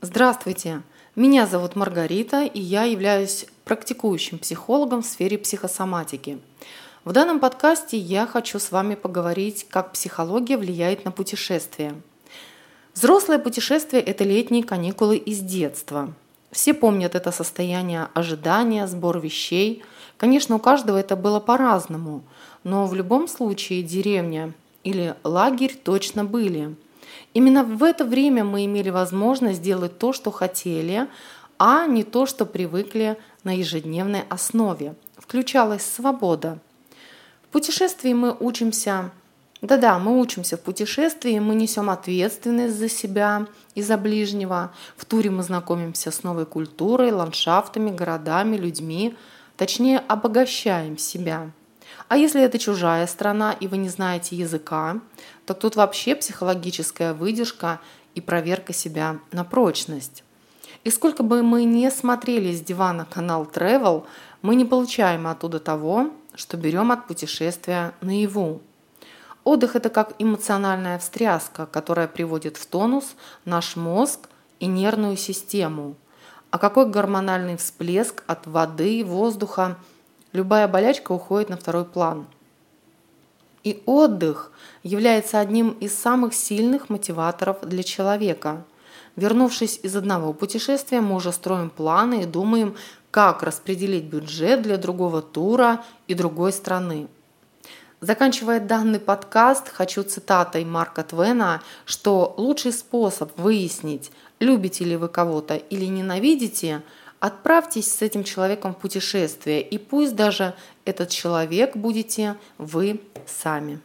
Здравствуйте! Меня зовут Маргарита, и я являюсь практикующим психологом в сфере психосоматики. В данном подкасте я хочу с вами поговорить, как психология влияет на путешествия. Взрослое путешествие – это летние каникулы из детства. Все помнят это состояние ожидания, сбор вещей. Конечно, у каждого это было по-разному, но в любом случае деревня или лагерь точно были – Именно в это время мы имели возможность сделать то, что хотели, а не то, что привыкли на ежедневной основе. Включалась свобода. В путешествии мы учимся да-да, мы учимся в путешествии, мы несем ответственность за себя и за ближнего. В туре мы знакомимся с новой культурой, ландшафтами, городами, людьми. Точнее, обогащаем себя. А если это чужая страна и вы не знаете языка, то тут вообще психологическая выдержка и проверка себя на прочность. И сколько бы мы ни смотрели с дивана канал Travel, мы не получаем оттуда того, что берем от путешествия наяву. Отдых – это как эмоциональная встряска, которая приводит в тонус наш мозг и нервную систему. А какой гормональный всплеск от воды, воздуха – любая болячка уходит на второй план. И отдых является одним из самых сильных мотиваторов для человека. Вернувшись из одного путешествия, мы уже строим планы и думаем, как распределить бюджет для другого тура и другой страны. Заканчивая данный подкаст, хочу цитатой Марка Твена, что лучший способ выяснить, любите ли вы кого-то или ненавидите – Отправьтесь с этим человеком в путешествие, и пусть даже этот человек будете вы сами.